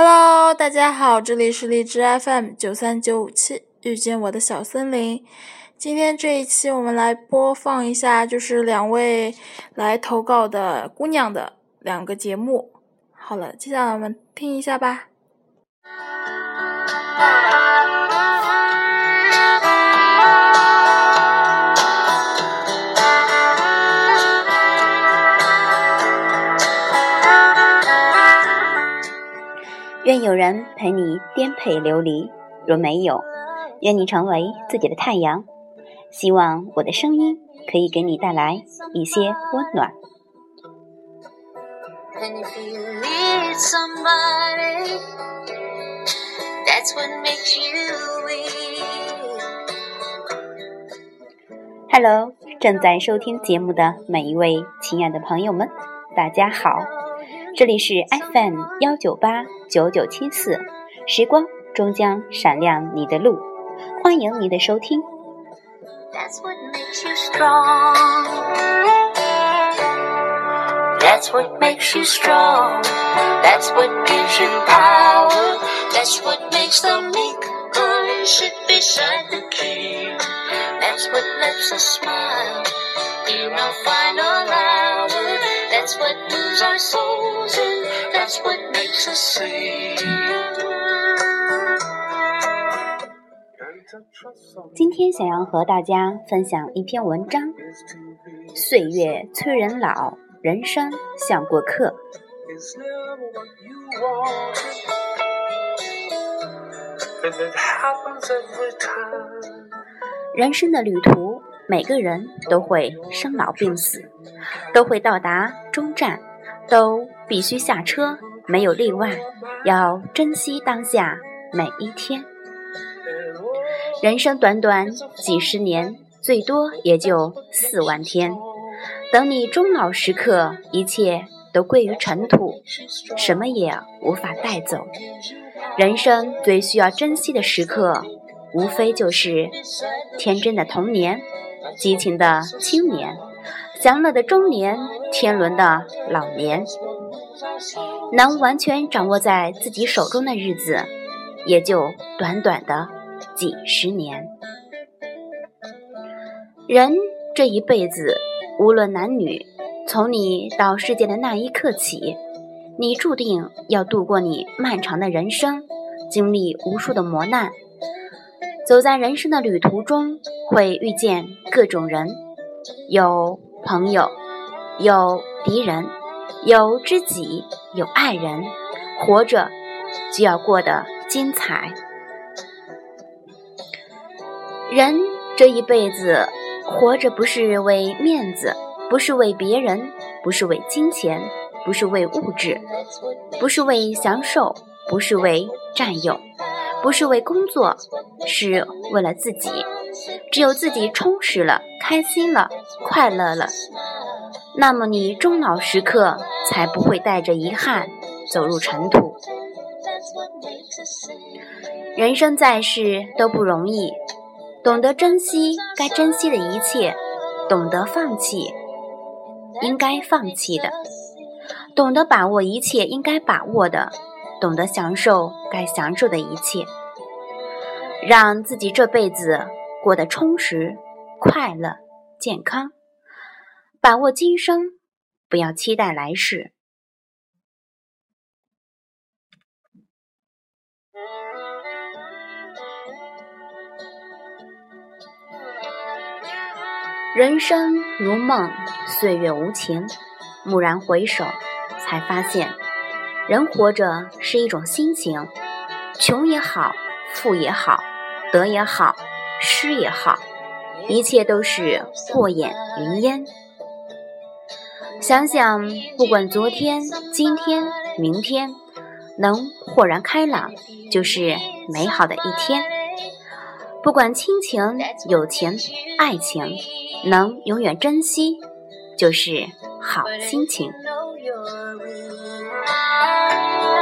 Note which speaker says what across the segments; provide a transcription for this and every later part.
Speaker 1: Hello，大家好，这里是荔枝 FM 九三九五七，遇见我的小森林。今天这一期我们来播放一下，就是两位来投稿的姑娘的两个节目。好了，接下来我们听一下吧。
Speaker 2: 愿有人陪你颠沛流离，若没有，愿你成为自己的太阳。希望我的声音可以给你带来一些温暖。Hello，正在收听节目的每一位亲爱的朋友们，大家好。这里是 FM 幺九八九九七四，时光终将闪亮你的路，欢迎你的收听。That's what makes you strong. That's what makes you strong. That's what gives you power. That's what makes the meek girl sit beside the king. That's what lets us smile in our final hour. That's what moves our souls in. That's what makes us sing. 今天想要和大家分享一篇文章：岁月催人老，人生像过客。人生的旅途，每个人都会生老病死，都会到达终站，都必须下车，没有例外。要珍惜当下每一天。人生短短几十年，最多也就四万天。等你终老时刻，一切都归于尘土，什么也无法带走。人生最需要珍惜的时刻，无非就是天真的童年、激情的青年、享乐的中年、天伦的老年。能完全掌握在自己手中的日子，也就短短的。几十年，人这一辈子，无论男女，从你到世界的那一刻起，你注定要度过你漫长的人生，经历无数的磨难。走在人生的旅途中，会遇见各种人，有朋友，有敌人，有知己，有爱人。活着就要过得精彩。人这一辈子活着，不是为面子，不是为别人，不是为金钱，不是为物质，不是为享受，不是为占有，不是为工作，是为了自己。只有自己充实了、开心了、快乐了，那么你终老时刻才不会带着遗憾走入尘土。人生在世都不容易。懂得珍惜该珍惜的一切，懂得放弃应该放弃的，懂得把握一切应该把握的，懂得享受该享受的一切，让自己这辈子过得充实、快乐、健康。把握今生，不要期待来世。人生如梦，岁月无情。蓦然回首，才发现，人活着是一种心情。穷也好，富也好，得也好，失也好，一切都是过眼云烟。想想，不管昨天、今天、明天，能豁然开朗，就是美好的一天。不管亲情、友情、爱情。能永远珍惜，就是好心情。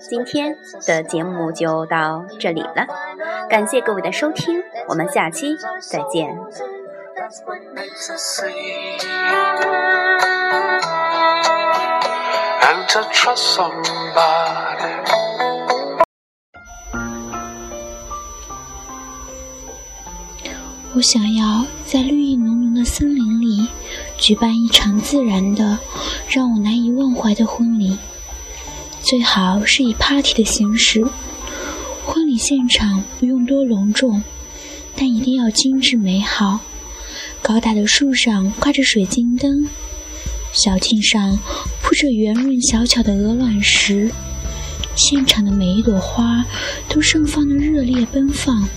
Speaker 2: 今天的节目就到这里了，感谢各位的收听，我们下期再见。
Speaker 3: 我想要在绿意浓浓的森林里举办一场自然的、让我难以忘怀的婚礼，最好是以 party 的形式。婚礼现场不用多隆重，但一定要精致美好。高大的树上挂着水晶灯，小径上铺着圆润小巧的鹅卵石，现场的每一朵花都盛放的热烈奔放。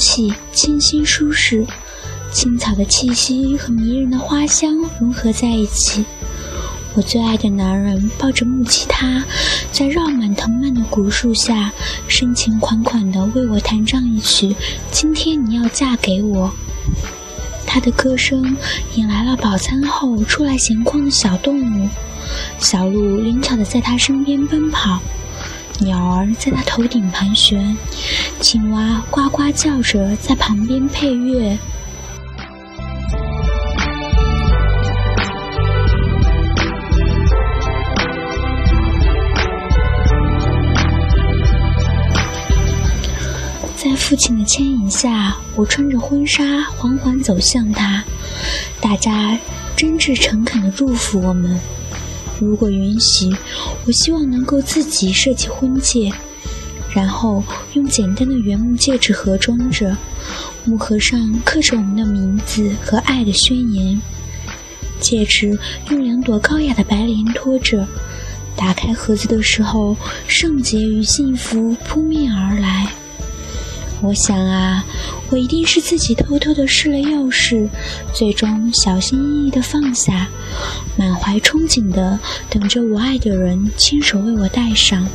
Speaker 3: 气清新舒适，青草的气息和迷人的花香融合在一起。我最爱的男人抱着木吉他，在绕满藤蔓的古树下，深情款款地为我弹唱一曲《今天你要嫁给我》。他的歌声引来了饱餐后出来闲逛的小动物，小鹿灵巧地在他身边奔跑。鸟儿在它头顶盘旋，青蛙呱呱叫着在旁边配乐。在父亲的牵引下，我穿着婚纱缓缓走向他，大家真挚诚恳地祝福我们。如果允许，我希望能够自己设计婚戒，然后用简单的原木戒指盒装着，木盒上刻着我们的名字和爱的宣言。戒指用两朵高雅的白莲托着，打开盒子的时候，圣洁与幸福扑面而来。我想啊，我一定是自己偷偷的试了钥匙，最终小心翼翼的放下，满怀憧憬的等着我爱的人亲手为我戴上。